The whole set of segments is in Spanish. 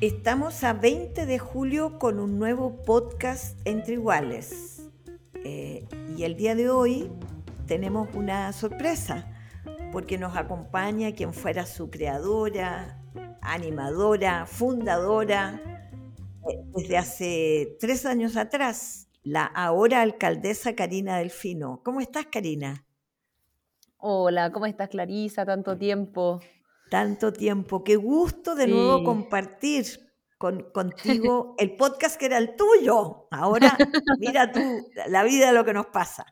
Estamos a 20 de julio con un nuevo podcast Entre Iguales. Eh, y el día de hoy tenemos una sorpresa, porque nos acompaña quien fuera su creadora, animadora, fundadora, eh, desde hace tres años atrás, la ahora alcaldesa Karina Delfino. ¿Cómo estás, Karina? Hola, ¿cómo estás, Clarisa? Tanto tiempo. Tanto tiempo. Qué gusto de nuevo compartir con, contigo el podcast que era el tuyo. Ahora, mira tú, la vida de lo que nos pasa.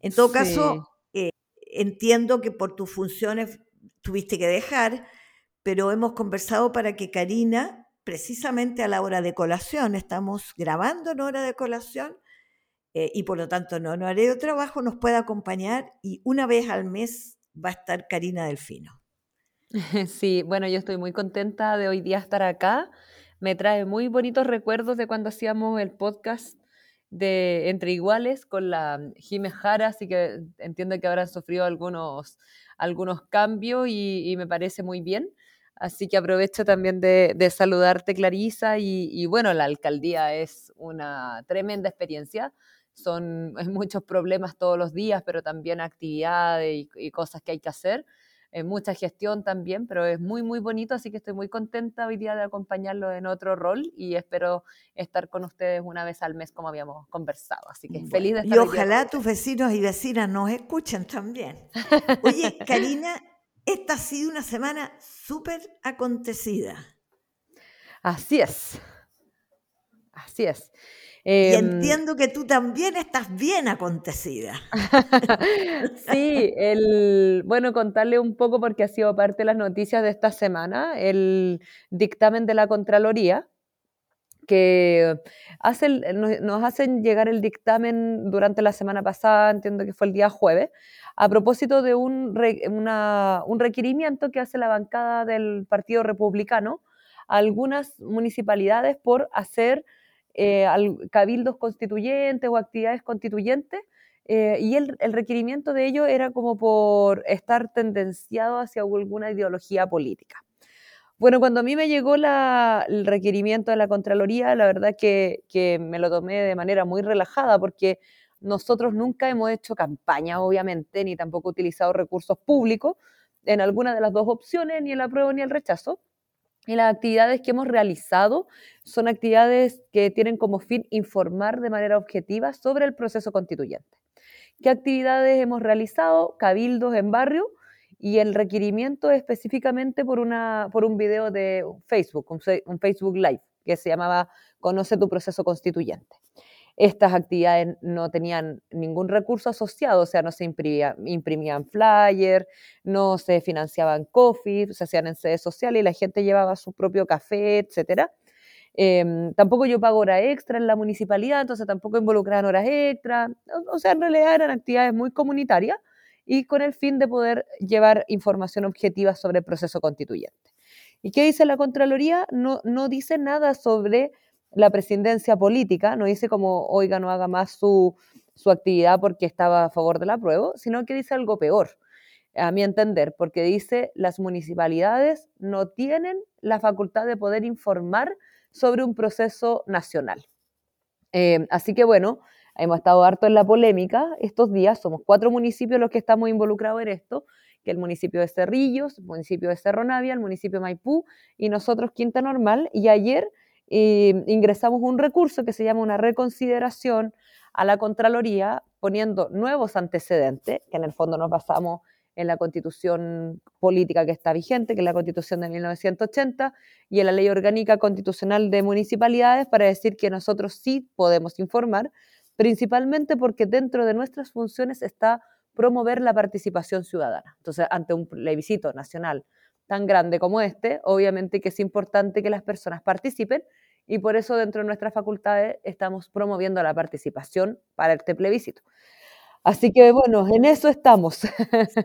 En todo caso, eh, entiendo que por tus funciones tuviste que dejar, pero hemos conversado para que Karina, precisamente a la hora de colación, estamos grabando en hora de colación, eh, y por lo tanto no, no haré trabajo, nos pueda acompañar y una vez al mes va a estar Karina Delfino. Sí, bueno, yo estoy muy contenta de hoy día estar acá. Me trae muy bonitos recuerdos de cuando hacíamos el podcast de Entre Iguales con la Jiménez Jara, así que entiendo que habrán sufrido algunos, algunos cambios y, me parece muy bien. Así que aprovecho también de, saludarte, Clarisa, y, bueno, la alcaldía es una tremenda experiencia. Son muchos problemas todos los días, pero también actividades y cosas que hay que hacer mucha gestión también, pero es muy, muy bonito, así que estoy muy contenta hoy día de acompañarlo en otro rol y espero estar con ustedes una vez al mes como habíamos conversado. Así que feliz de estar Y ojalá tus vecinos y vecinas nos escuchen también. Oye, Karina, esta ha sido una semana súper acontecida. Así es. Así es y em, entiendo que tú también estás bien acontecida. sí, el, bueno, contarle un poco porque ha sido parte de las noticias de esta semana, el dictamen de la Contraloría, que nos hacen llegar el dictamen durante la semana pasada, entiendo que fue el día jueves, a propósito de un, un requerimiento que hace la bancada del Partido Republicano a algunas municipalidades por hacer eh, cabildos constituyentes o actividades constituyentes, eh, y el, requerimiento de ello era como por estar tendenciado hacia alguna ideología política. Bueno, cuando a mí me llegó el requerimiento de la Contraloría, la verdad que, que me lo tomé de manera muy relajada porque nosotros nunca hemos hecho campaña, obviamente, ni tampoco utilizado recursos públicos en alguna de las dos opciones, ni el apruebo ni el rechazo. Y las actividades que hemos realizado son actividades que tienen como fin informar de manera objetiva sobre el proceso constituyente. ¿Qué actividades hemos realizado? Cabildos en barrio y el requerimiento específicamente por, una, por un video de Facebook, un Facebook Live, que se llamaba Conoce tu proceso constituyente. Estas actividades no tenían ningún recurso asociado, o sea, no se imprimían flyers, no se financiaban coffee, se hacían en sedes sociales y la gente llevaba su propio café, etc. Em, tampoco yo pago hora extra en la municipalidad, entonces tampoco involucraban horas extra. O, sea, en realidad eran actividades muy comunitarias y con el fin de poder llevar información objetiva sobre el proceso constituyente. ¿Y qué dice la Contraloría? No, no dice nada sobre la presidencia política, no dice como, oiga, no haga más su, actividad porque estaba a favor de la prueba, sino que dice algo peor, a mi entender, porque dice las municipalidades no tienen la facultad de poder informar sobre un proceso nacional. Eh, así que bueno, hemos estado harto en la polémica estos días, somos cuatro municipios los que estamos involucrados en esto, que el municipio de Cerrillos, el municipio de Cerro Navia, el municipio de Maipú y nosotros Quinta Normal, y ayer ingresamos un recurso que se llama una reconsideración a la Contraloría poniendo nuevos antecedentes, que en el fondo nos basamos en la constitución política que está vigente, que es la constitución de 1980, y en la ley orgánica constitucional de municipalidades para decir que nosotros sí podemos informar, principalmente porque dentro de nuestras funciones está promover la participación ciudadana. Entonces, ante un plebiscito nacional tan grande como este, obviamente que es importante que las personas participen y por eso dentro de nuestras facultades estamos promoviendo la participación para este plebiscito. Así que bueno, en eso estamos.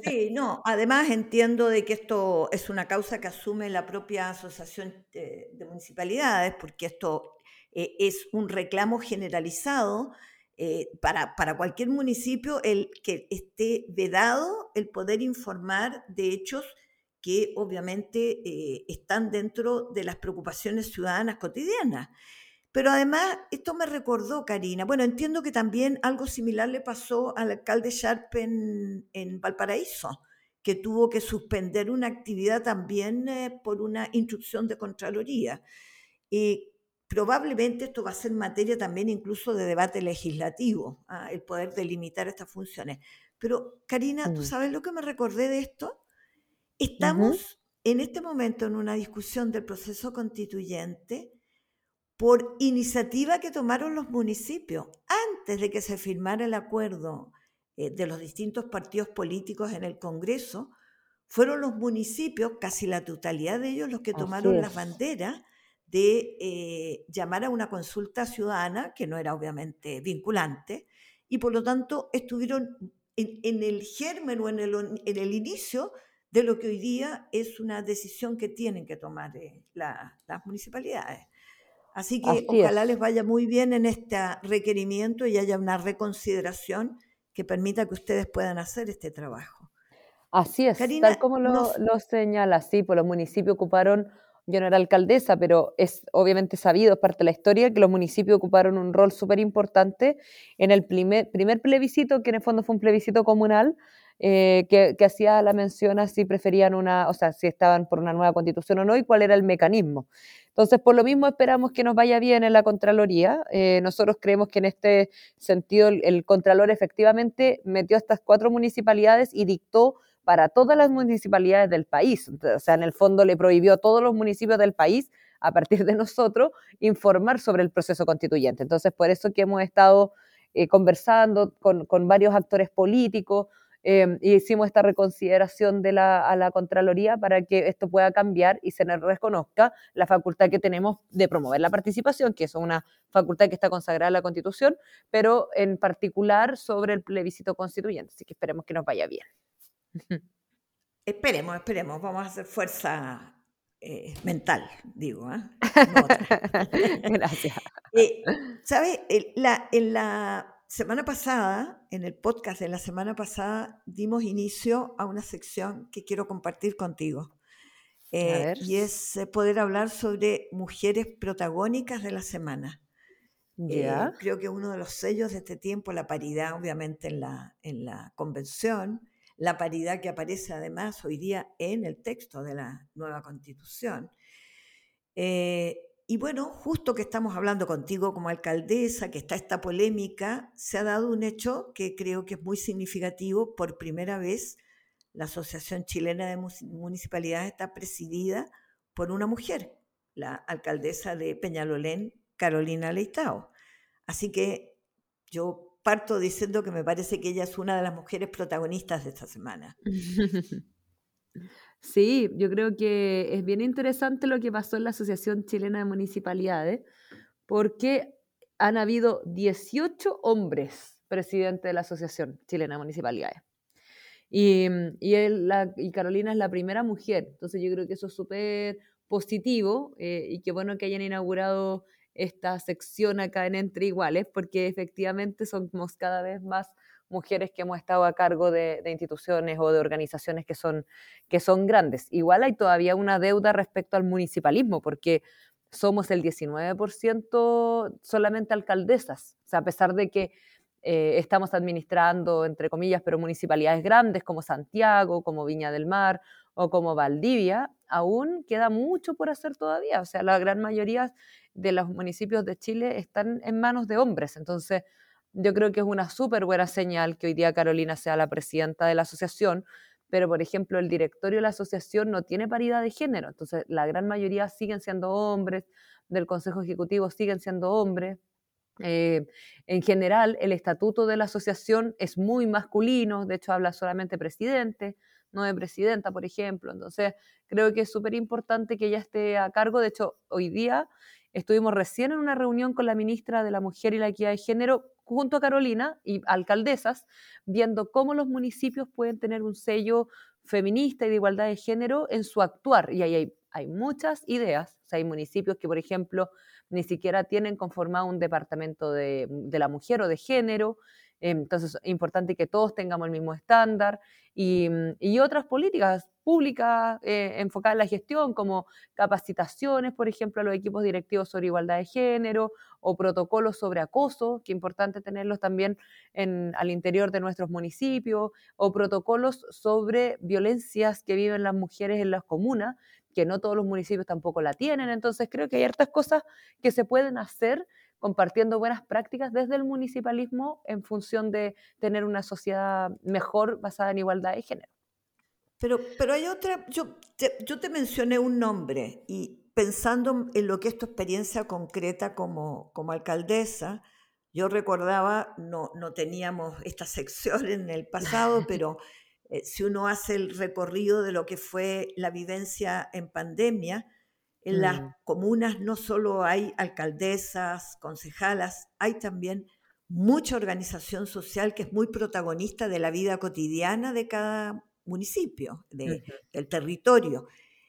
Sí, no, además entiendo de que esto es una causa que asume la propia Asociación de, Municipalidades, porque esto eh, es un reclamo generalizado eh, para, para, cualquier municipio el que esté vedado el poder informar de hechos que obviamente eh, están dentro de las preocupaciones ciudadanas cotidianas. Pero además, esto me recordó, Karina, bueno, entiendo que también algo similar le pasó al alcalde Sharp en, Valparaíso, que tuvo que suspender una actividad también eh, por una instrucción de Contraloría. Y probablemente esto va a ser materia también incluso de debate legislativo, ah, el poder delimitar estas funciones. Pero, Karina, ¿tú mm. sabes lo que me recordé de esto? Estamos en este momento en una discusión del proceso constituyente por iniciativa que tomaron los municipios antes de que se firmara el acuerdo eh, de los distintos partidos políticos en el Congreso. Fueron los municipios, casi la totalidad de ellos, los que tomaron la bandera de eh, llamar a una consulta ciudadana, que no era obviamente vinculante, y por lo tanto estuvieron en, el germen o en en el inicio de lo que hoy día es una decisión que tienen que tomar eh, las municipalidades. Así que ojalá les vaya muy bien en este requerimiento y haya una reconsideración que permita que ustedes puedan hacer este trabajo. Así es, tal como lo, señala, sí, pues los municipios ocuparon, yo no era alcaldesa, pero es obviamente sabido, es parte de la historia, que los municipios ocuparon un rol súper importante en el primer, primer plebiscito, que en el fondo fue un plebiscito comunal, eh, que, hacía la mención a si preferían una, o sea, si estaban por una nueva constitución o no y cuál era el mecanismo. Entonces, por lo mismo esperamos que nos vaya bien en la Contraloría. Eh, nosotros creemos que en este sentido el, Contralor efectivamente metió estas cuatro municipalidades y dictó para todas las municipalidades del país. o sea, en el fondo le prohibió a todos los municipios del país, a partir de nosotros, informar sobre el proceso constituyente. Entonces, por eso que hemos estado eh, conversando con, con varios actores políticos, Em, y hicimos esta reconsideración de la, a la Contraloría para que esto pueda cambiar y se nos reconozca la facultad que tenemos de promover la participación, que es una facultad que está consagrada en la Constitución, pero en particular sobre el plebiscito constituyente. Así que esperemos que nos vaya bien. Esperemos, esperemos. Vamos a hacer fuerza eh, mental, digo. ¿eh? Gracias. Eh, ¿Sabes? La, en la semana pasada, en el podcast de la semana pasada, dimos inicio a una sección que quiero compartir contigo. Eh, y es eh, poder hablar sobre mujeres protagónicas de la semana. Eh, creo que uno de los sellos de este tiempo, la paridad, obviamente, en la, en la convención, la paridad que aparece además hoy día en el texto de la nueva constitución. Y bueno, justo que estamos hablando contigo como alcaldesa, que está esta polémica, se ha dado un hecho que creo que es muy significativo. Por primera vez, la Asociación Chilena de Municipalidades está presidida por una mujer, la alcaldesa de Peñalolén, Carolina Leitao. Así que yo parto diciendo que me parece que ella es una de las mujeres protagonistas de esta semana. Sí, yo creo que es bien interesante lo que pasó en la Asociación Chilena de Municipalidades, porque han habido 18 hombres presidentes de la Asociación Chilena de Municipalidades. Y, y, Carolina es la primera mujer, entonces yo creo que eso es súper positivo eh, y qué bueno que hayan inaugurado esta sección acá en Entre Iguales, porque efectivamente somos cada vez más mujeres que hemos estado a cargo de, instituciones o de organizaciones que son, que son grandes. Igual hay todavía una deuda respecto al municipalismo, porque somos el 19% solamente alcaldesas. O sea, a pesar de que eh, estamos administrando, entre comillas, pero municipalidades grandes como Santiago, como Viña del Mar o como Valdivia, aún queda mucho por hacer todavía. O sea, la gran mayoría de los municipios de Chile están en manos de hombres. Entonces, yo creo que es una súper buena señal que hoy día Carolina sea la presidenta de la asociación, pero por ejemplo el directorio de la asociación no tiene paridad de género, entonces la gran mayoría siguen siendo hombres, del Consejo Ejecutivo siguen siendo hombres, Eh, en general, el estatuto de la asociación es muy masculino, de hecho habla solamente presidente, no de presidenta, por ejemplo. Entonces, creo que es súper importante que ella esté a cargo. De hecho, hoy día estuvimos recién en una reunión con la ministra de la Mujer y la Equidad de Género, junto a Carolina y alcaldesas, viendo cómo los municipios pueden tener un sello feminista y de igualdad de género en su actuar. Y ahí hay, hay muchas ideas. O sea, hay municipios que, por ejemplo, ni siquiera tienen conformado un departamento de, la mujer o de género. Entonces, es importante que todos tengamos el mismo estándar y, otras políticas públicas eh, enfocadas en la gestión, como capacitaciones, por ejemplo, a los equipos directivos sobre igualdad de género o protocolos sobre acoso, que es importante tenerlos también en, al interior de nuestros municipios, o protocolos sobre violencias que viven las mujeres en las comunas, que no todos los municipios tampoco la tienen. Entonces creo que hay hartas cosas que se pueden hacer compartiendo buenas prácticas desde el municipalismo en función de tener una sociedad mejor basada en igualdad de género. Pero, pero hay otra, yo te, yo te mencioné un nombre y pensando en lo que es tu experiencia concreta como, como alcaldesa, yo recordaba, no, no teníamos esta sección en el pasado, pero eh, si uno hace el recorrido de lo que fue la vivencia en pandemia, en las mm. comunas no solo hay alcaldesas, concejalas, hay también mucha organización social que es muy protagonista de la vida cotidiana de cada municipio, del territorio.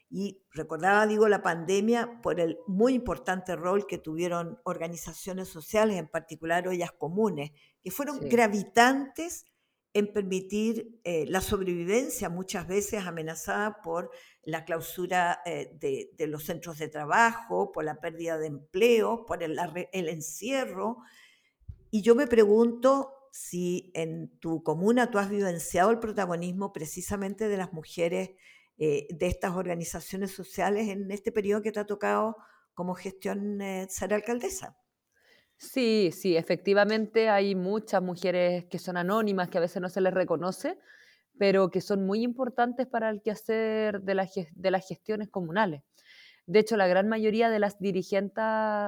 Y recordaba, digo, la pandemia por el muy importante rol que tuvieron organizaciones sociales, en particular ollas comunes, que fueron gravitantes en permitir eh, la sobrevivencia, muchas veces amenazada por la clausura eh, de, los centros de trabajo, por la pérdida de empleo, por el, encierro. Y yo me pregunto si en tu comuna tú has vivenciado el protagonismo precisamente de las mujeres eh, de estas organizaciones sociales en este periodo que te ha tocado como gestión ser alcaldesa. Sí, sí, efectivamente hay muchas mujeres que son anónimas, que a veces no se les reconoce, pero que son muy importantes para el quehacer de, de las gestiones comunales. De hecho, la gran mayoría de las dirigentes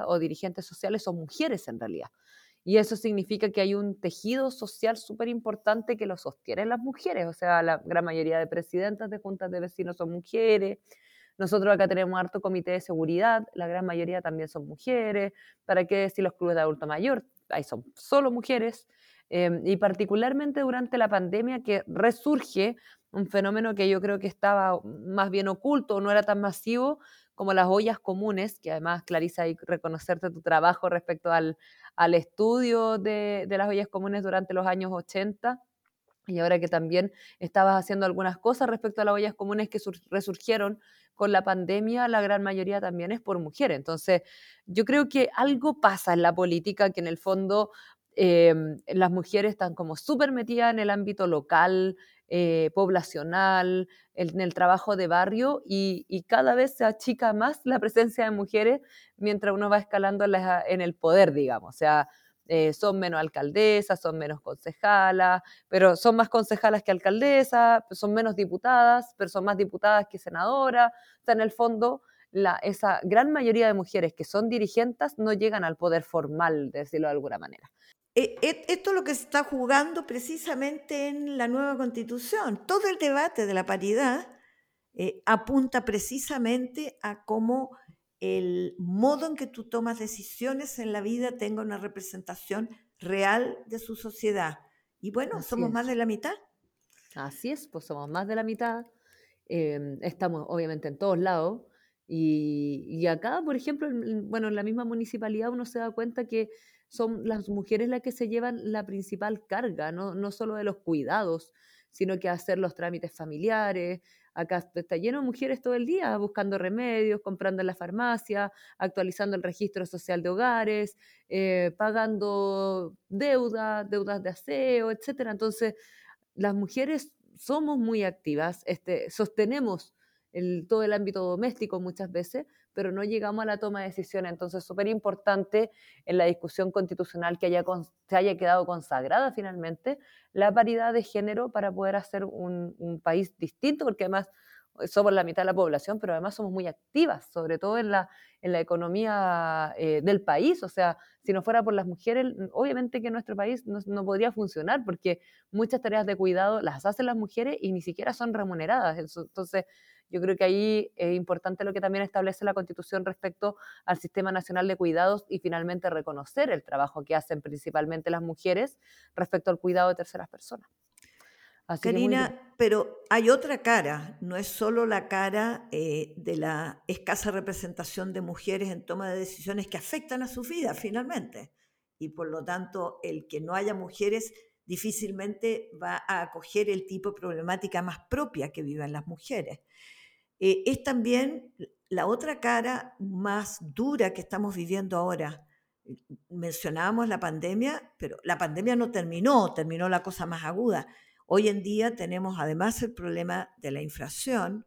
o dirigentes sociales son mujeres en realidad. Y eso significa que hay un tejido social súper importante que lo sostienen las mujeres. O sea, la gran mayoría de presidentas de juntas de vecinos son mujeres, nosotros acá tenemos harto comité de seguridad, la gran mayoría también son mujeres. ¿Para qué decir los clubes de adulto mayor? Ahí son solo mujeres. Em, y particularmente durante la pandemia que resurge un fenómeno que yo creo que estaba más bien oculto, no era tan masivo como las ollas comunes, que además, Clarisa, hay reconocerte tu trabajo respecto al, al estudio de, de, las ollas comunes durante los años 80 y ahora que también estabas haciendo algunas cosas respecto a las ollas comunes que resurgieron con la pandemia, la gran mayoría también es por mujeres. Entonces, yo creo que algo pasa en la política que en el fondo em, las mujeres están como súper metidas en el ámbito local, eh, poblacional, en el trabajo de barrio y, cada vez se achica más la presencia de mujeres mientras uno va escalando en el poder, digamos. O sea, eh, son menos alcaldesas, son menos concejalas, pero son más concejalas que alcaldesas, son menos diputadas, pero son más diputadas que senadoras. O sea, en el fondo, la, esa gran mayoría de mujeres que son dirigentes no llegan al poder formal, de decirlo de alguna manera. E, e, esto es lo que se está jugando precisamente en la nueva constitución. Todo el debate de la paridad eh, apunta precisamente a cómo el modo en que tú tomas decisiones en la vida tenga una representación real de su sociedad. Y bueno, somos más de la mitad. Así es, pues somos más de la mitad. Em, estamos obviamente en todos lados. Y, acá, por ejemplo, bueno, en la misma municipalidad uno se da cuenta que son las mujeres las que se llevan la principal carga, no, no solo de los cuidados, sino que hacer los trámites familiares, Acá está lleno de mujeres todo el día buscando remedios, comprando en la farmacia, actualizando el registro social de hogares, eh, pagando deuda, deudas de aseo, etc. Entonces, las mujeres somos muy activas, este, sostenemos todo el ámbito doméstico muchas veces, pero no llegamos a la toma de decisiones. Entonces, súper importante en la discusión constitucional que haya, se haya quedado consagrada finalmente la paridad de género para poder hacer un, país distinto, porque además somos la mitad de la población, pero además somos muy activas, sobre todo en la, en la economía eh, del país. O sea, si no fuera por las mujeres, obviamente que nuestro país no, no, podría funcionar, porque muchas tareas de cuidado las hacen las mujeres y ni siquiera son remuneradas. Entonces, yo creo que ahí es importante lo que también establece la Constitución respecto al Sistema Nacional de Cuidados y finalmente reconocer el trabajo que hacen principalmente las mujeres respecto al cuidado de terceras personas. Karina, pero hay otra cara, no es solo la cara eh, de la escasa representación de mujeres en toma de decisiones que afectan a su vida finalmente. Y por lo tanto, el que no haya mujeres difícilmente va a acoger el tipo de problemática más propia que viven las mujeres. Eh, es también la otra cara más dura que estamos viviendo ahora. Mencionábamos la pandemia, pero la pandemia no terminó, terminó la cosa más aguda Hoy en día tenemos además el problema de la inflación.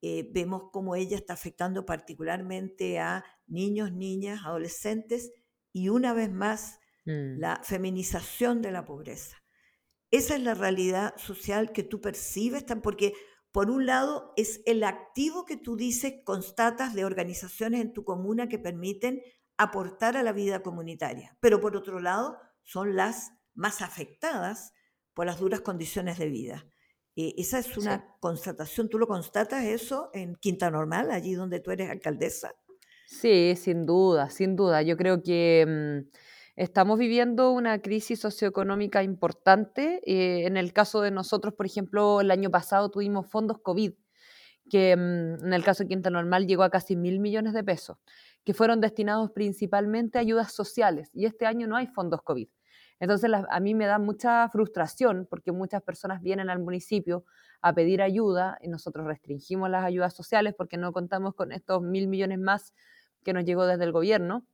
Eh, vemos cómo ella está afectando particularmente a niños, niñas, adolescentes y una vez más mm. la feminización de la pobreza. Esa es la realidad social que tú percibes, porque por un lado es el activo que tú dices, constatas de organizaciones en tu comuna que permiten aportar a la vida comunitaria, pero por otro lado son las más afectadas por las duras condiciones de vida. Eh, esa es una constatación, ¿tú lo constatas eso en Quinta Normal, allí donde tú eres alcaldesa? Sí, sin duda, sin duda. Yo creo que mm, estamos viviendo una crisis socioeconómica importante. Eh, en el caso de nosotros, por ejemplo, el año pasado tuvimos fondos COVID, que mm, en el caso de Quinta Normal llegó a casi mil millones de pesos, que fueron destinados principalmente a ayudas sociales. Y este año no hay fondos COVID. Entonces a mí me da mucha frustración porque muchas personas vienen al municipio a pedir ayuda y nosotros restringimos las ayudas sociales porque no contamos con estos mil millones más que nos llegó desde el gobierno.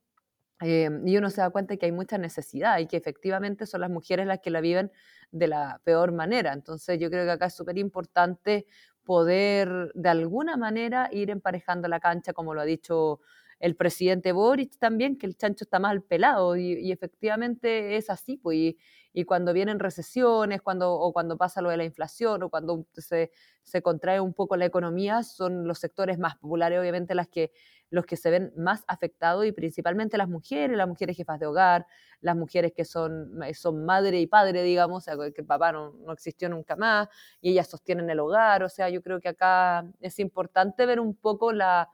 Eh, y uno se da cuenta que hay mucha necesidad y que efectivamente son las mujeres las que la viven de la peor manera. Entonces yo creo que acá es súper importante poder de alguna manera ir emparejando la cancha, como lo ha dicho el presidente Boric también, que el chancho está mal pelado y, efectivamente es así, pues, cuando vienen recesiones, cuando, o cuando pasa lo de la inflación, o cuando se, se, contrae un poco la economía, son los sectores más populares, obviamente, las que, los que se ven más afectados y principalmente las mujeres, las mujeres jefas de hogar, las mujeres que son, son madre y padre, digamos, o sea, que el papá no, no existió nunca más y ellas sostienen el hogar, o sea, yo creo que acá es importante ver un poco la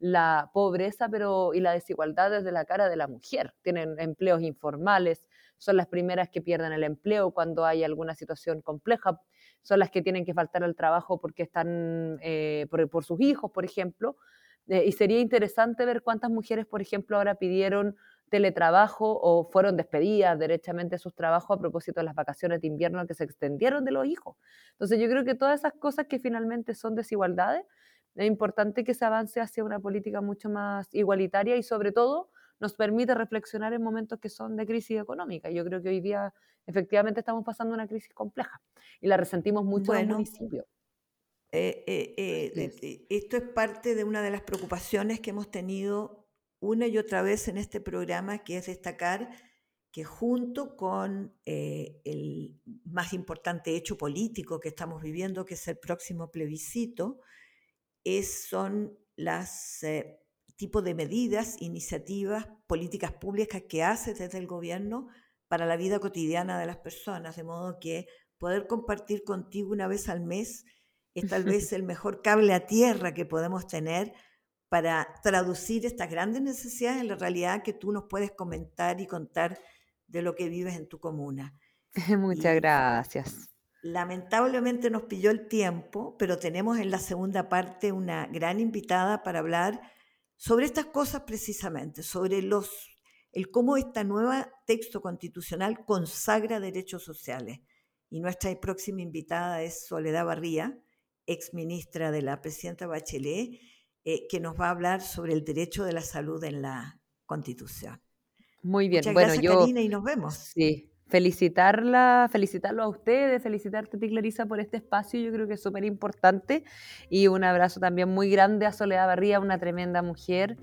la pobreza pero, y la desigualdad desde la cara de la mujer. Tienen empleos informales, son las primeras que pierden el empleo cuando hay alguna situación compleja, son las que tienen que faltar al trabajo porque están eh, por, sus hijos, por ejemplo. Eh, y sería interesante ver cuántas mujeres, por ejemplo, ahora pidieron teletrabajo o fueron despedidas derechamente de sus trabajos a propósito de las vacaciones de invierno que se extendieron de los hijos. Entonces yo creo que todas esas cosas que finalmente son desigualdades es importante que se avance hacia una política mucho más igualitaria y sobre todo nos permite reflexionar en momentos que son de crisis económica. Yo creo que hoy día efectivamente estamos pasando una crisis compleja y la resentimos mucho en el municipio. Eh, eh, eh, esto es parte de una de las preocupaciones que hemos tenido una y otra vez en este programa, que es destacar que junto con el más importante hecho político que estamos viviendo, que es el próximo plebiscito, es, son las eh, tipo de medidas, iniciativas, políticas públicas que hace desde el gobierno para la vida cotidiana de las personas, de modo que poder compartir contigo una vez al mes es tal vez el mejor cable a tierra que podemos tener para traducir estas grandes necesidades en la realidad que tú nos puedes comentar y contar de lo que vives en tu comuna. Muchas gracias. Lamentablemente nos pilló el tiempo, pero tenemos en la segunda parte una gran invitada para hablar sobre estas cosas precisamente, sobre los, el cómo esta nueva texto constitucional consagra derechos sociales. Y nuestra próxima invitada es Soledad Barría, ex ministra de la presidenta Bachelet, eh, que nos va a hablar sobre el derecho de la salud en la Constitución. Muy bien, Muchas bueno, gracias, yo Karina, y nos vemos. Sí, felicitarla, felicitarlo a ustedes, felicitarte, ti, Clarisa, por este espacio, yo creo que es súper importante. Y un abrazo también muy grande a Soledad Barría, una tremenda mujer,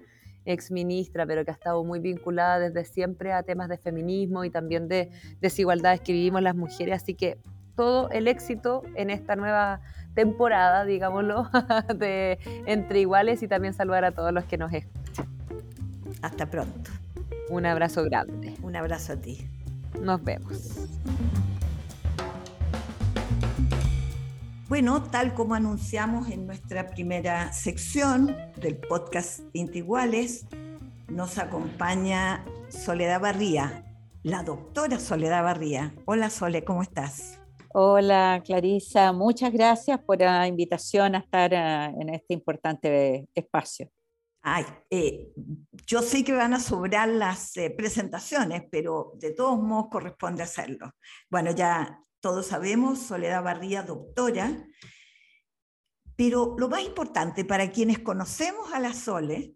ex ministra, pero que ha estado muy vinculada desde siempre a temas de feminismo y también de desigualdades que vivimos las mujeres. Así que todo el éxito en esta nueva temporada, digámoslo, de Entre Iguales y también saludar a todos los que nos escuchan. Hasta pronto. Un abrazo grande. Un abrazo a ti. Nos vemos. Bueno, tal como anunciamos en nuestra primera sección del podcast Entre Iguales, nos acompaña Soledad Barría, la doctora Soledad Barría. Hola Sole, ¿cómo estás? Hola Clarisa, muchas gracias por la invitación a estar eh, en este importante espacio. Ay, eh, yo sé que van a sobrar las eh, presentaciones, pero de todos modos corresponde hacerlo. Bueno, ya todos sabemos, Soledad Barría, doctora, pero lo más importante para quienes conocemos a la Sole,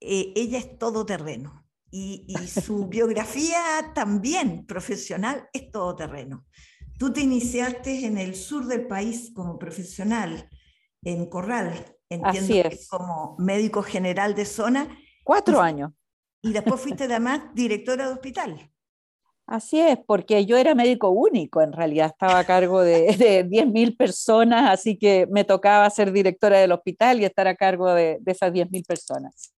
ella es todoterreno y, su biografía también profesional es todoterreno. Tú te iniciaste en el sur del país como profesional, en Corral, entiendo como médico general de zona. Cuatro años. Y después fuiste además directora de hospital. Así es, porque yo era médico único, en realidad estaba a cargo de, de 10.000 personas, así que me tocaba ser directora del hospital y estar a cargo de, de esas 10.000 personas.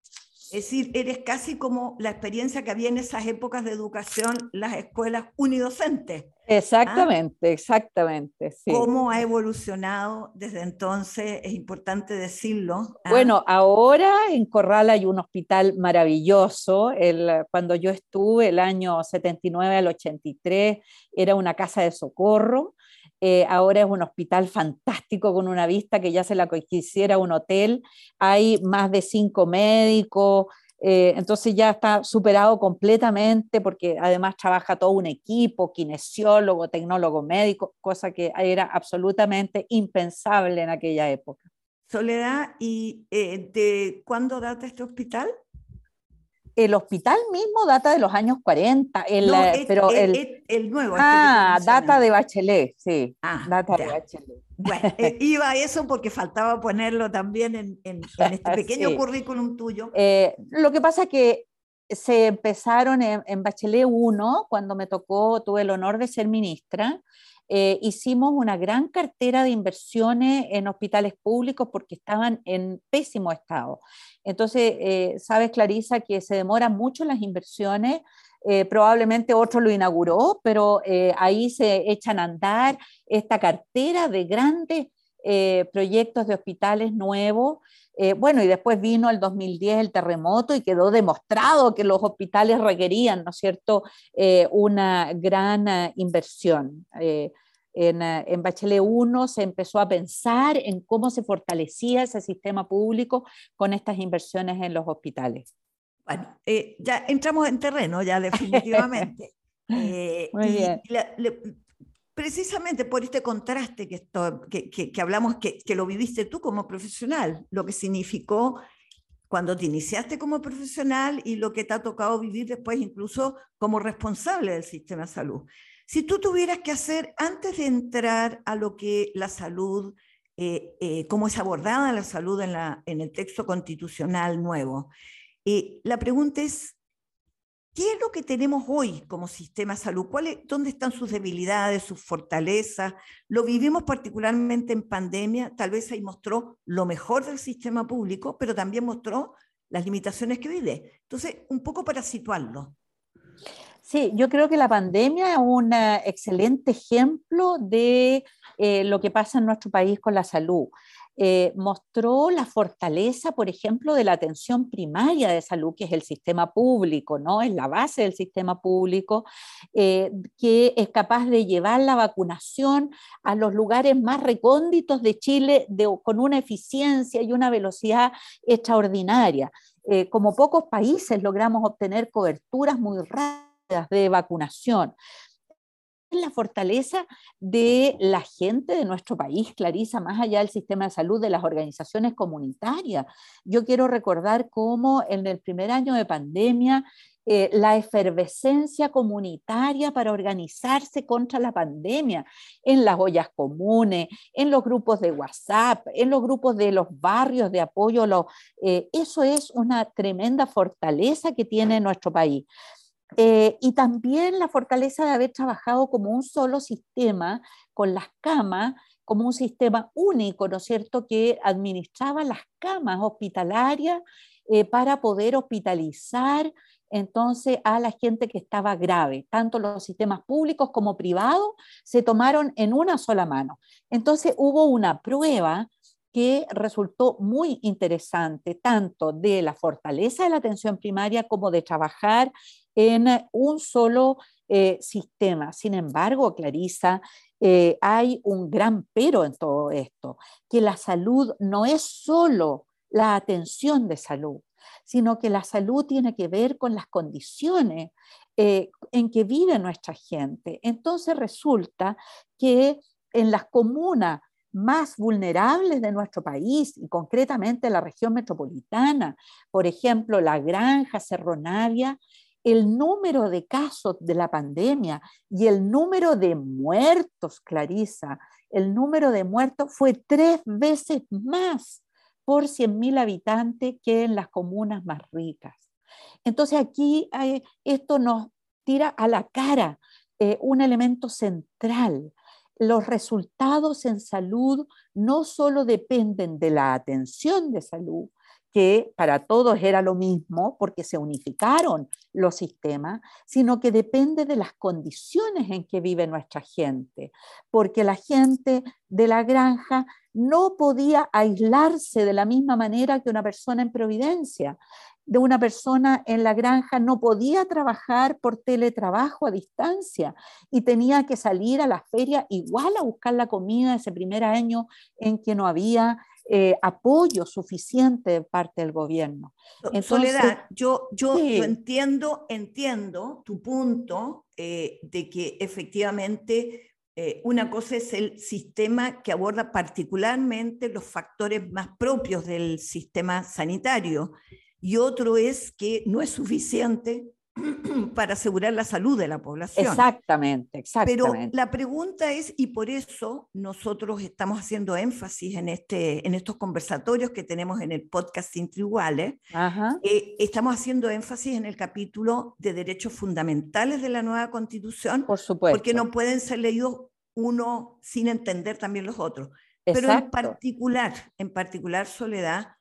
Es decir, eres casi como la experiencia que había en esas épocas de educación, las escuelas unidocentes. Exactamente, exactamente. ¿Cómo ha evolucionado desde entonces? Es importante decirlo. ¿ah? Bueno, ahora en Corral hay un hospital maravilloso. El, cuando yo estuve el año 79 al 83 era una casa de socorro eh, ahora es un hospital fantástico con una vista que ya se la quisiera un hotel. Hay más de cinco médicos, eh, entonces ya está superado completamente porque además trabaja todo un equipo, kinesiólogo, tecnólogo médico, cosa que era absolutamente impensable en aquella época. Soledad, ¿y eh, de cuándo data este hospital? El hospital mismo data de los años 40, el, eh, pero el, el, nuevo. Este ah, data de Bachelet, sí. Ah, data de Bachelet. Bueno, eh, iba a eso porque faltaba ponerlo también en, en, este pequeño currículum tuyo. Eh, lo que pasa es que se empezaron en, en, Bachelet 1, cuando me tocó, tuve el honor de ser ministra, eh, hicimos una gran cartera de inversiones en hospitales públicos porque estaban en pésimo estado. Entonces, eh, sabes, Clarisa, que se demoran mucho las inversiones. Eh, probablemente otro lo inauguró, pero ahí se echan a andar esta cartera de grandes proyectos de hospitales nuevos. Bueno, y después vino el 2010 el terremoto y quedó demostrado que los hospitales requerían, ¿no es cierto?, una gran inversión. Eh, en, Bachelet 1 se empezó a pensar en cómo se fortalecía ese sistema público con estas inversiones en los hospitales. Bueno, eh, ya entramos en terreno, ya definitivamente. Eh, Muy bien. Precisamente por este contraste que, hablamos, que, que, lo viviste tú como profesional, lo que significó cuando te iniciaste como profesional y lo que te ha tocado vivir después incluso como responsable del sistema de salud. Si tú tuvieras que hacer, antes de entrar a lo que la salud, eh, eh, cómo es abordada la salud en el texto constitucional nuevo, eh, la pregunta es, ¿qué es lo que tenemos hoy como sistema de salud? ¿Cuál ¿Dónde están sus debilidades, sus fortalezas? Lo vivimos particularmente en pandemia, tal vez ahí mostró lo mejor del sistema público, pero también mostró las limitaciones que vive. Entonces, un poco para situarlo. Sí, yo creo que la pandemia es un excelente ejemplo de eh, lo que pasa en nuestro país con la salud. Eh, mostró la fortaleza, por ejemplo, de la atención primaria de salud, que es el sistema público, ¿no? Es la base del sistema público, que es capaz de llevar la vacunación a los lugares más recónditos de Chile con una eficiencia y una velocidad extraordinaria. como pocos países logramos obtener coberturas muy rápidas de vacunación. La fortaleza de la gente de nuestro país, Clarisa, más allá del sistema de salud, de las organizaciones comunitarias. Yo quiero recordar cómo en el primer año de pandemia eh, la efervescencia comunitaria para organizarse contra la pandemia en las ollas comunes, en los grupos de WhatsApp, en los grupos de los barrios de apoyo. Eh, eso es una tremenda fortaleza que tiene nuestro país. Eh, y también la fortaleza de haber trabajado como un solo sistema con las camas como un sistema único, ¿no es cierto?, que administraba las camas hospitalarias eh, para poder hospitalizar entonces a la gente que estaba grave. Tanto los sistemas públicos como privados se tomaron en una sola mano. Entonces hubo una prueba que resultó muy interesante, tanto de la fortaleza de la atención primaria como de trabajar en un solo eh, sistema. Sin embargo, Clarisa, eh, hay un gran pero en todo esto, que la salud no es solo la atención de salud, sino que la salud tiene que ver con las condiciones eh, en que vive nuestra gente. Entonces resulta que en las comunas más vulnerables de nuestro país y concretamente la región metropolitana, por ejemplo, la Granja, Cerro Navia, el número de casos de la pandemia y el número de muertos, Clarisa, el número de muertos fue tres veces más por 100.000 habitantes que en las comunas más ricas. Entonces aquí esto nos tira a la cara eh, un elemento central. Los resultados en salud no solo dependen de la atención de salud, que para todos era lo mismo porque se unificaron los sistemas, sino que depende de las condiciones en que vive nuestra gente, porque la gente de la granja no podía aislarse de la misma manera que una persona en Providencia. De una persona en la granja no podía trabajar por teletrabajo a distancia y tenía que salir a la feria igual a buscar la comida ese primer año en que no había eh, apoyo suficiente de parte del gobierno. Soledad, yo, yo, entiendo, entiendo tu punto eh, de que efectivamente eh, una cosa es el sistema que aborda particularmente los factores más propios del sistema sanitario y otro es que no es suficiente para asegurar la salud de la población. Exactamente, exactamente. Pero la pregunta es, y por eso nosotros estamos haciendo énfasis en, este, en estos conversatorios que tenemos en el podcast Sin Iguales, eh, estamos haciendo énfasis en el capítulo de derechos fundamentales de la nueva constitución, por supuesto. porque no pueden ser leídos uno sin entender también los otros. Pero en particular, en particular, Soledad,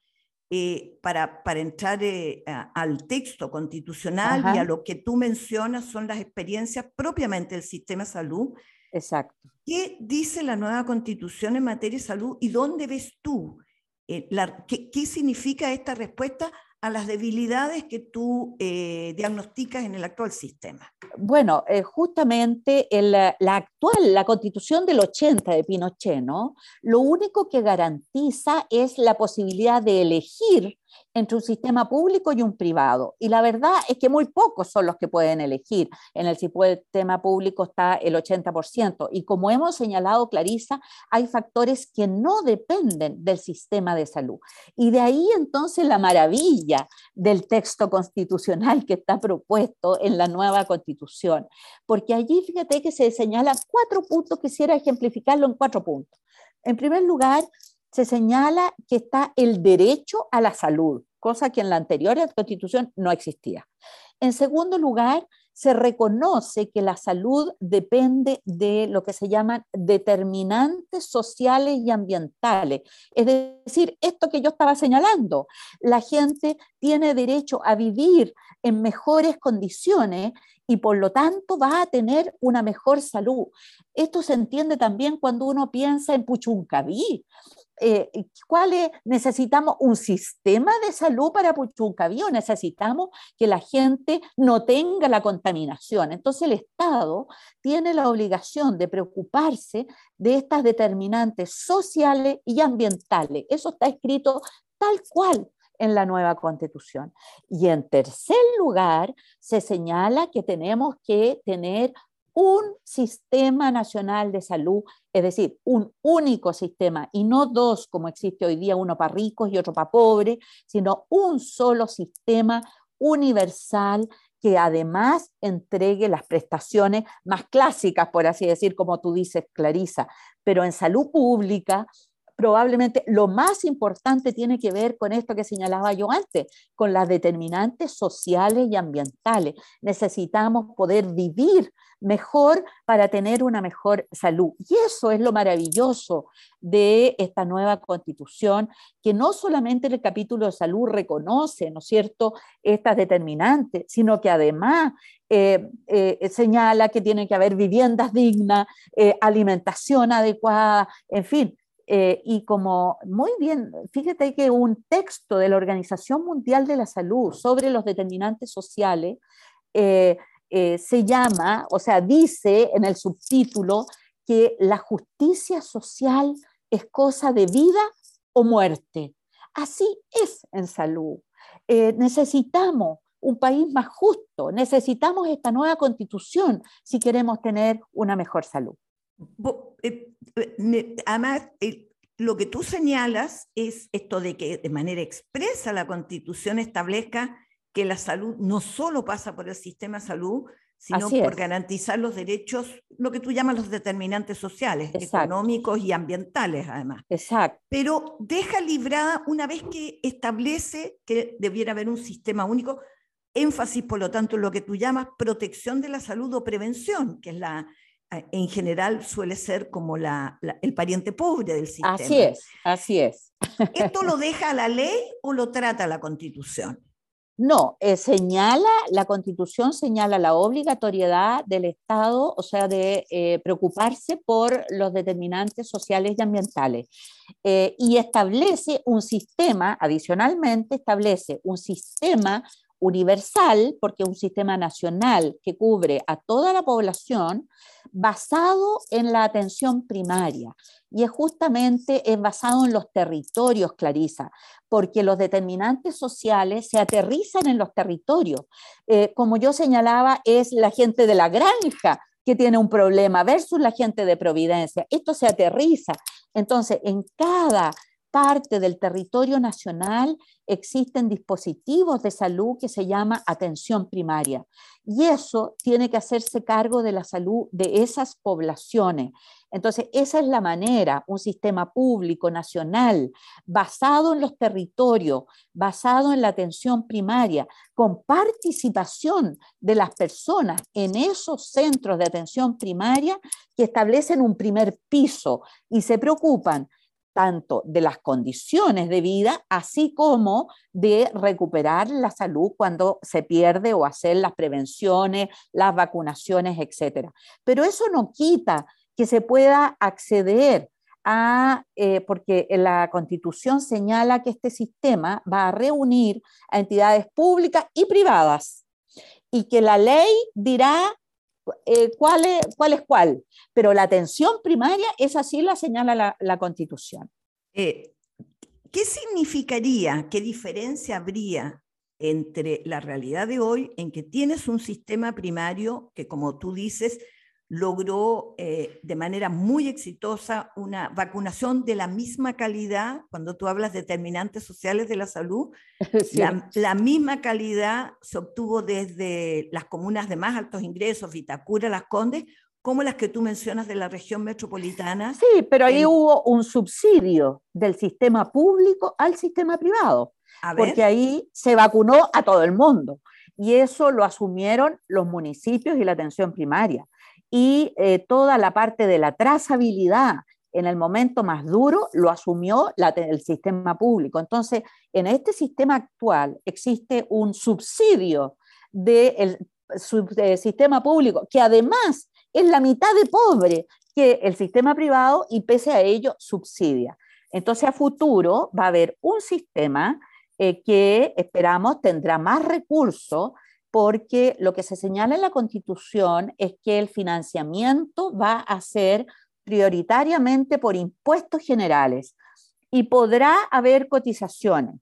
eh, para, para, entrar eh, al texto constitucional y a lo que tú mencionas son las experiencias propiamente del sistema de salud. Exacto. ¿Qué dice la nueva constitución en materia de salud y dónde ves tú? Eh, la, qué, qué, significa esta respuesta a las debilidades que tú diagnosticas en el actual sistema? Bueno, justamente la actual, la constitución del 80 de Pinochet, ¿no? Lo único que garantiza es la posibilidad de elegir entre un sistema público y un privado. Y la verdad es que muy pocos son los que pueden elegir. En el sistema público está el 80%. Y como hemos señalado, Clarisa, hay factores que no dependen del sistema de salud. Y de ahí entonces la maravilla del texto constitucional que está propuesto en la nueva constitución. Porque allí fíjate que se señalan cuatro puntos, quisiera ejemplificarlo en cuatro puntos. En primer lugar, se señala que está el derecho a la salud, cosa que en la anterior constitución no existía. En segundo lugar, se reconoce que la salud depende de lo que se llaman determinantes sociales y ambientales. Es decir, esto que yo estaba señalando, la gente tiene derecho a vivir en mejores condiciones y por lo tanto va a tener una mejor salud. Esto se entiende también cuando uno piensa en Puchuncaví. Eh, ¿cuál necesitamos un sistema de salud para Puchuncaví o necesitamos que la gente no tenga la contaminación. Entonces el Estado tiene la obligación de preocuparse de estas determinantes sociales y ambientales. Eso está escrito tal cual en la nueva constitución. Y en tercer lugar, se señala que tenemos que tener un sistema nacional de salud, es decir, un único sistema y no dos como existe hoy día, uno para ricos y otro para pobres, sino un solo sistema universal que además entregue las prestaciones más clásicas, por así decir, como tú dices, Clarisa, pero en salud pública probablemente lo más importante tiene que ver con esto que señalaba yo antes, con las determinantes sociales y ambientales. Necesitamos poder vivir mejor para tener una mejor salud. Y eso es lo maravilloso de esta nueva constitución, que no solamente el capítulo de salud reconoce, ¿no es cierto?, estas determinantes, sino que además eh, eh, señala que tiene que haber viviendas dignas, eh, alimentación adecuada, en fin. Y como muy bien, fíjate que un texto de la Organización Mundial de la Salud sobre los determinantes sociales se llama, o sea, dice en el subtítulo que la justicia social es cosa de vida o muerte. Así es en salud. necesitamos un país más justo. Necesitamos esta nueva constitución si queremos tener una mejor salud. Eh, eh, además, lo que tú señalas es esto de que de manera expresa la constitución establezca que la salud no solo pasa por el sistema de salud, sino por garantizar los derechos, lo que tú llamas los determinantes sociales, económicos y ambientales, además. Exacto. Pero deja librada, una vez que establece que debiera haber un sistema único, énfasis, por lo tanto, en lo que tú llamas protección de la salud o prevención, que es la, en general suele ser como la, el pariente pobre del sistema. Así es, así es. ¿Esto lo deja la ley o lo trata la Constitución? No, eh, señala, la Constitución señala la obligatoriedad del Estado, o sea, de eh, preocuparse por los determinantes sociales y ambientales. y establece un sistema, adicionalmente, establece un sistema universal, porque es un sistema nacional que cubre a toda la población, basado en la atención primaria. Y es justamente es basado en los territorios, Clarisa, porque los determinantes sociales se aterrizan en los territorios. Eh, como yo señalaba, es la gente de la granja que tiene un problema versus la gente de Providencia. Esto se aterriza. Entonces, en cada parte del territorio nacional existen dispositivos de salud que se llama atención primaria. Y eso tiene que hacerse cargo de la salud de esas poblaciones. Entonces, esa es la manera, un sistema público nacional basado en los territorios, basado en la atención primaria, con participación de las personas en esos centros de atención primaria que establecen un primer piso y se preocupan tanto de las condiciones de vida, así como de recuperar la salud cuando se pierde o hacer las prevenciones, las vacunaciones, etc. Pero eso no quita que se pueda acceder a, eh, porque la constitución señala que este sistema va a reunir a entidades públicas y privadas y que la ley dirá eh, cuál, es, cuál pero la atención primaria es así la señala la, Constitución. Eh, ¿Qué significaría, qué diferencia habría entre la realidad de hoy en que tienes un sistema primario que, como tú dices, logró eh, de manera muy exitosa una vacunación de la misma calidad, cuando tú hablas de determinantes sociales de la salud, la, misma calidad se obtuvo desde las comunas de más altos ingresos, Vitacura, Las Condes, como las que tú mencionas de la región metropolitana. Sí, pero ahí hubo un subsidio del sistema público al sistema privado, porque ahí se vacunó a todo el mundo y eso lo asumieron los municipios y la atención primaria y eh, toda la parte de la trazabilidad en el momento más duro lo asumió el sistema público. Entonces, en este sistema actual existe un subsidio del sistema público, que además es la mitad de pobre que el sistema privado y pese a ello subsidia. Entonces, a futuro va a haber un sistema eh, que esperamos tendrá más recursos porque lo que se señala en la Constitución es que el financiamiento va a ser prioritariamente por impuestos generales y podrá haber cotizaciones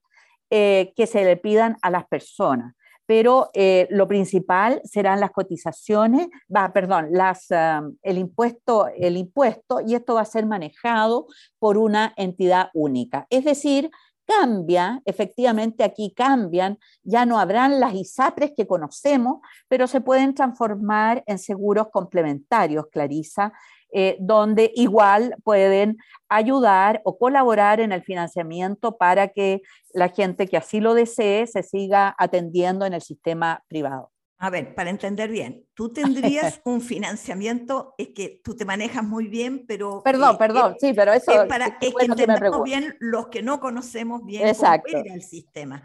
eh, que se le pidan a las personas, pero eh, lo principal serán las cotizaciones, va, perdón, um, el, impuesto, el impuesto y esto va a ser manejado por una entidad única. Es decir, cambia, efectivamente aquí cambian, ya no habrán las ISAPRES que conocemos, pero se pueden transformar en seguros complementarios, Clarisa, eh, donde igual pueden ayudar o colaborar en el financiamiento para que la gente que así lo desee se siga atendiendo en el sistema privado. A ver, para entender bien, tú tendrías un financiamiento, es que tú te manejas muy bien, pero... Perdón, perdón, sí, pero eso... Es, para, es que entendamos bien los que no conocemos bien Exacto. cómo el sistema.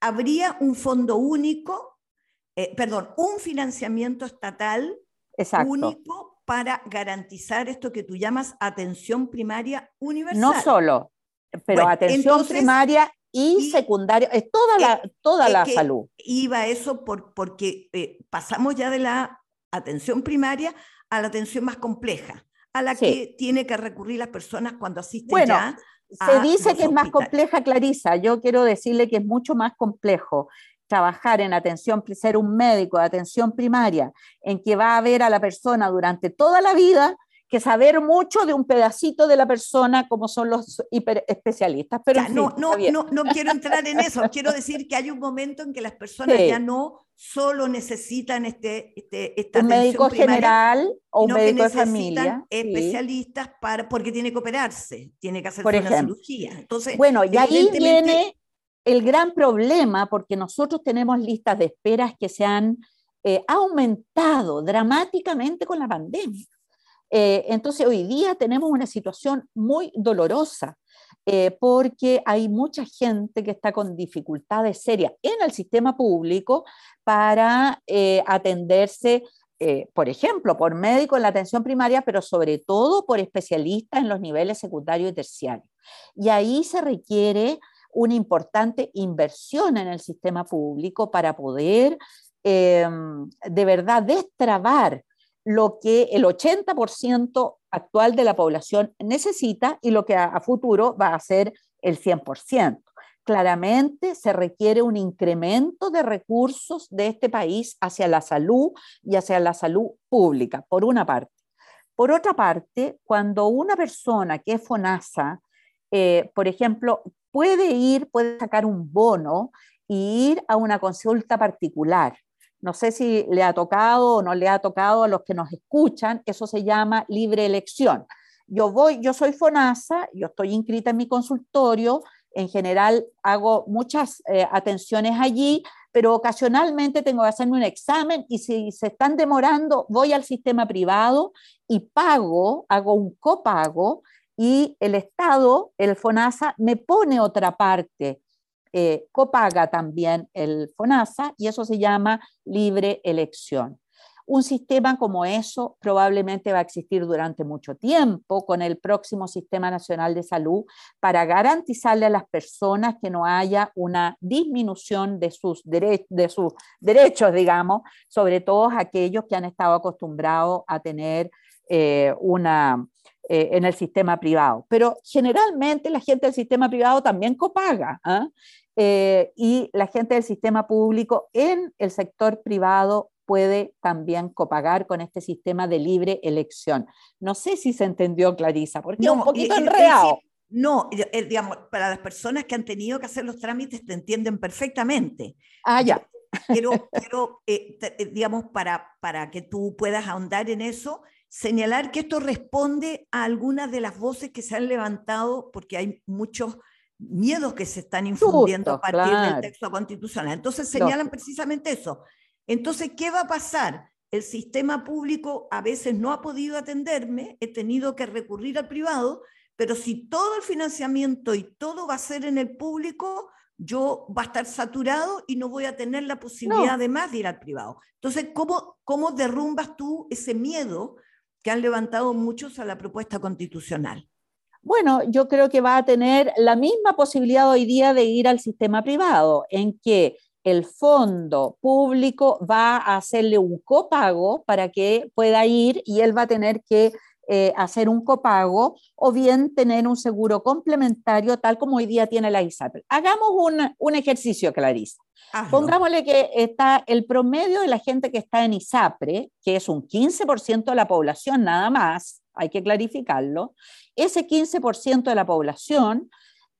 Habría un fondo único, eh, perdón, un financiamiento estatal único para garantizar esto que tú llamas atención primaria universal. No solo, pero atención primaria y, secundaria, es toda la, toda la salud. Iba eso por, porque eh, pasamos ya de la atención primaria a la atención más compleja, a la que tiene que recurrir las personas cuando asisten bueno, ya. Se dice que es más compleja, Clarisa. Yo quiero decirle que es mucho más complejo trabajar en atención, ser un médico de atención primaria, en que va a ver a la persona durante toda la vida, que saber mucho de un pedacito de la persona como son los hiperespecialistas. Pero no, no, no, no, quiero entrar en eso, quiero decir que hay un momento en que las personas ya no solo necesitan este, este esta un médico general o un médico de familia. especialistas para, porque tiene que operarse, tiene que hacer una cirugía. Entonces, bueno, y ahí viene el gran problema, porque nosotros tenemos listas de esperas que se han eh, aumentado dramáticamente con la pandemia. Eh, entonces, hoy día tenemos una situación muy dolorosa. Eh, porque hay mucha gente que está con dificultades serias en el sistema público para atenderse por ejemplo, por médico en la atención primaria, pero sobre todo por especialistas en los niveles secundario y terciario. Y ahí se requiere una importante inversión en el sistema público para poder em, de verdad destrabar lo que el 80% actual de la población necesita y lo que a, futuro va a ser el 100%. Claramente se requiere un incremento de recursos de este país hacia la salud y hacia la salud pública, por una parte. Por otra parte, cuando una persona que es FONASA, eh, por ejemplo, puede ir, puede sacar un bono e ir a una consulta particular. No sé si le ha tocado o no le ha tocado a los que nos escuchan, eso se llama libre elección. Yo voy, yo soy FONASA, yo estoy inscrita en mi consultorio, en general hago muchas eh, atenciones allí, pero ocasionalmente tengo que hacerme un examen y si se están demorando, voy al sistema privado y pago, hago un copago y el Estado, el FONASA, me pone otra parte, eh, copaga también el FONASA y eso se llama libre elección. Un sistema como eso probablemente va a existir durante mucho tiempo con el próximo Sistema Nacional de Salud para garantizarle a las personas que no haya una disminución de sus, de sus derechos, digamos, sobre todo aquellos que han estado acostumbrados a tener eh, una, eh, en el sistema privado. Pero generalmente la gente del sistema privado también copaga. ¿ah? Eh, y la gente del sistema público en el sector privado puede también copagar con este sistema de libre elección. No sé si se entendió, Clarisa, porque es un poquito enredado. No, digamos, para las personas que han tenido que hacer los trámites te entienden perfectamente. Ah, ya. Quiero, quiero digamos, para, para que tú puedas ahondar en eso, señalar que esto responde a algunas de las voces que se han levantado porque hay muchos miedos que se están infundiendo a partir del texto constitucional. Entonces señalan precisamente eso. Entonces, ¿qué va a pasar? El sistema público a veces no ha podido atenderme, he tenido que recurrir al privado, pero si todo el financiamiento y todo va a ser en el público, yo va a estar saturado y no voy a tener la posibilidad además de ir al privado. Entonces, ¿cómo, ¿cómo derrumbas tú ese miedo que han levantado muchos a la propuesta constitucional? Bueno, yo creo que va a tener la misma posibilidad hoy día de ir al sistema privado, en que el fondo público va a hacerle un copago para que pueda ir y él va a tener que eh, hacer un copago o bien tener un seguro complementario tal como hoy día tiene la ISAPRE. Hagamos un, un ejercicio, Clarisa. Pongámosle que está el promedio de la gente que está en ISAPRE, que es un 15% de la población nada más, hay que clarificarlo, ese 15% de la población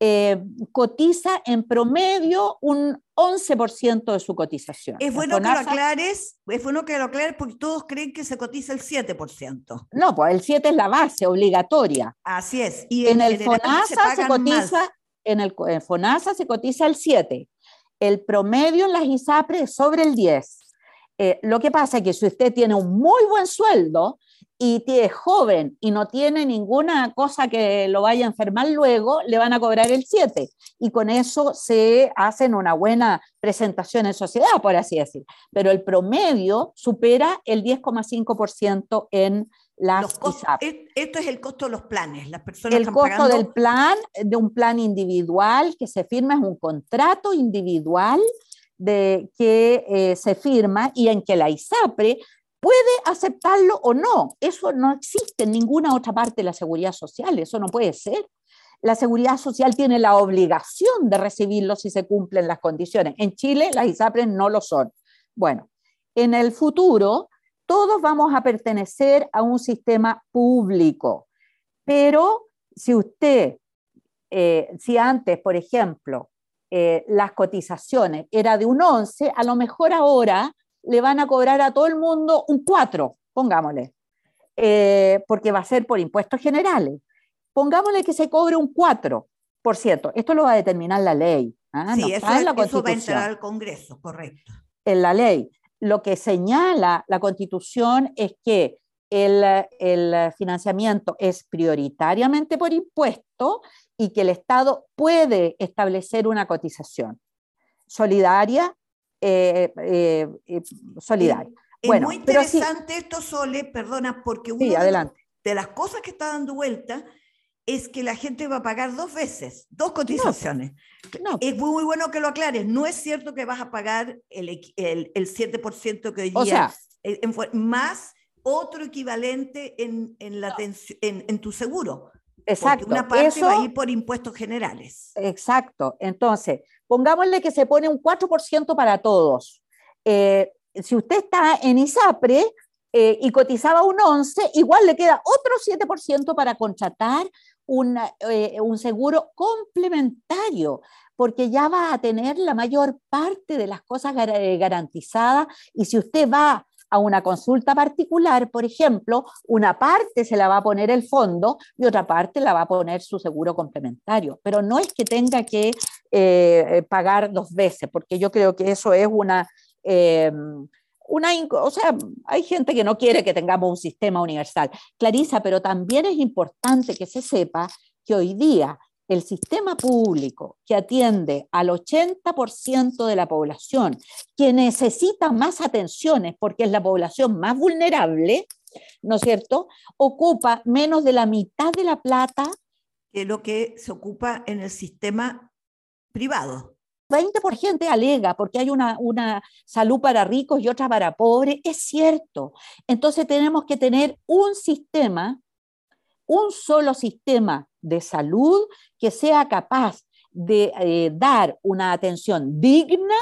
eh, cotiza en promedio un 11% de su cotización. Es bueno que lo aclares, es bueno que lo aclares porque todos creen que se cotiza el 7%. No, pues el 7 es la base obligatoria. Así es. Y en, el FONASA se, cotiza, en el, FONASA se cotiza el 7. El promedio en las ISAPRE es sobre el 10. Eh, lo que pasa es que si usted tiene un muy buen sueldo, y es joven y no tiene ninguna cosa que lo vaya a enfermar luego, le van a cobrar el 7. Y con eso se hacen una buena presentación en sociedad, por así decir. Pero el promedio supera el 10,5% en las ISAP. Esto es el costo de los planes. Las personas el costo del plan, de un plan individual que se firma, es un contrato individual de que eh, se firma y en que la ISAPRE puede aceptarlo o no. Eso no existe en ninguna otra parte de la seguridad social, eso no puede ser. La seguridad social tiene la obligación de recibirlo si se cumplen las condiciones. En Chile las ISAPRES no lo son. Bueno, en el futuro todos vamos a pertenecer a un sistema público, pero si usted, eh, si antes, por ejemplo, eh, las cotizaciones era de un 11, a lo mejor ahora le van a cobrar a todo el mundo un 4, pongámosle, eh, porque va a ser por impuestos generales. Pongámosle que se cobre un 4%. Esto lo va a determinar la ley. ¿ah? Sí, eso, la eso va a entrar al Congreso, correcto. En la ley. Lo que señala la Constitución es que el, el, financiamiento es prioritariamente por impuesto y que el Estado puede establecer una cotización solidaria eh, eh, eh, solidario. Es muy interesante esto, Sole, perdona, porque una de las cosas que está dando vuelta es que la gente va a pagar dos veces, dos cotizaciones. Es muy, bueno que lo aclares. No es cierto que vas a pagar el, el, el 7% que hoy día, más otro equivalente en, en, la en, en tu seguro. Exacto. una parte va a ir por impuestos generales. Exacto. Entonces, pongámosle que se pone un 4% para todos. Eh, si usted está en ISAPRE eh, y cotizaba un 11, igual le queda otro 7% para contratar eh, un seguro complementario, porque ya va a tener la mayor parte de las cosas garantizadas y si usted va a una consulta particular, por ejemplo, una parte se la va a poner el fondo y otra parte la va a poner su seguro complementario. Pero no es que tenga que eh, pagar dos veces, porque yo creo que eso es una... Eh, una, o sea, hay gente que no quiere que tengamos un sistema universal. Clarisa, pero también es importante que se sepa que hoy día el sistema público que atiende al 80% de la población, que necesita más atenciones porque es la población más vulnerable, ¿no es cierto?, ocupa menos de la mitad de la plata. Que lo que se ocupa en el sistema privado. 20% alega porque hay una, una salud para ricos y otra para pobres, es cierto. Entonces tenemos que tener un sistema, un solo sistema de salud que sea capaz de eh, dar una atención digna,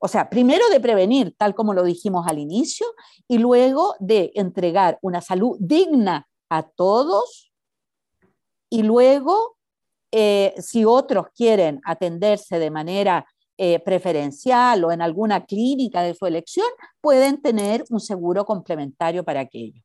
o sea, primero de prevenir, tal como lo dijimos al inicio, y luego de entregar una salud digna a todos, y luego, eh, si otros quieren atenderse de manera eh, preferencial o en alguna clínica de su elección, pueden tener un seguro complementario para aquello.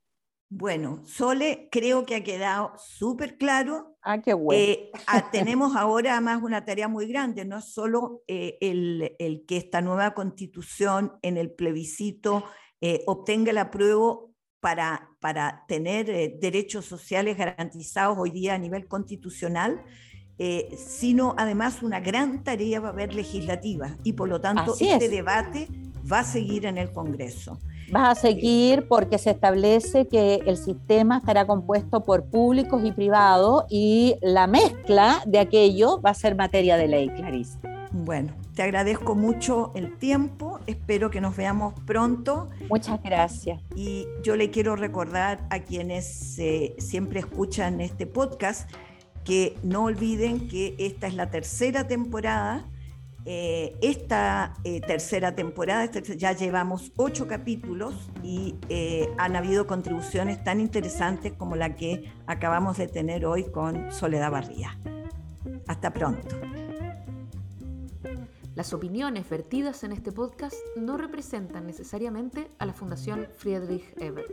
Bueno, Sole, creo que ha quedado súper claro. Ah, qué bueno. Eh, ah, tenemos ahora además una tarea muy grande, no solo eh, el, que esta nueva constitución en el plebiscito eh, obtenga el apruebo para, para tener derechos sociales garantizados hoy día a nivel constitucional, sino además una gran tarea va a haber legislativa y por lo tanto este debate va a seguir en el Congreso. Va a seguir porque se establece que el sistema estará compuesto por públicos y privados y la mezcla de aquello va a ser materia de ley, Clarice. Bueno, te agradezco mucho el tiempo, espero que nos veamos pronto. Muchas gracias. Y yo le quiero recordar a quienes eh, siempre escuchan este podcast que no olviden que esta es la tercera temporada eh, esta eh, tercera temporada, este, ya llevamos ocho capítulos y eh, han habido contribuciones tan interesantes como la que acabamos de tener hoy con Soledad Barría. Hasta Hasta pronto. Las opiniones vertidas en este podcast no representan necesariamente a la Fundación Friedrich Ebert.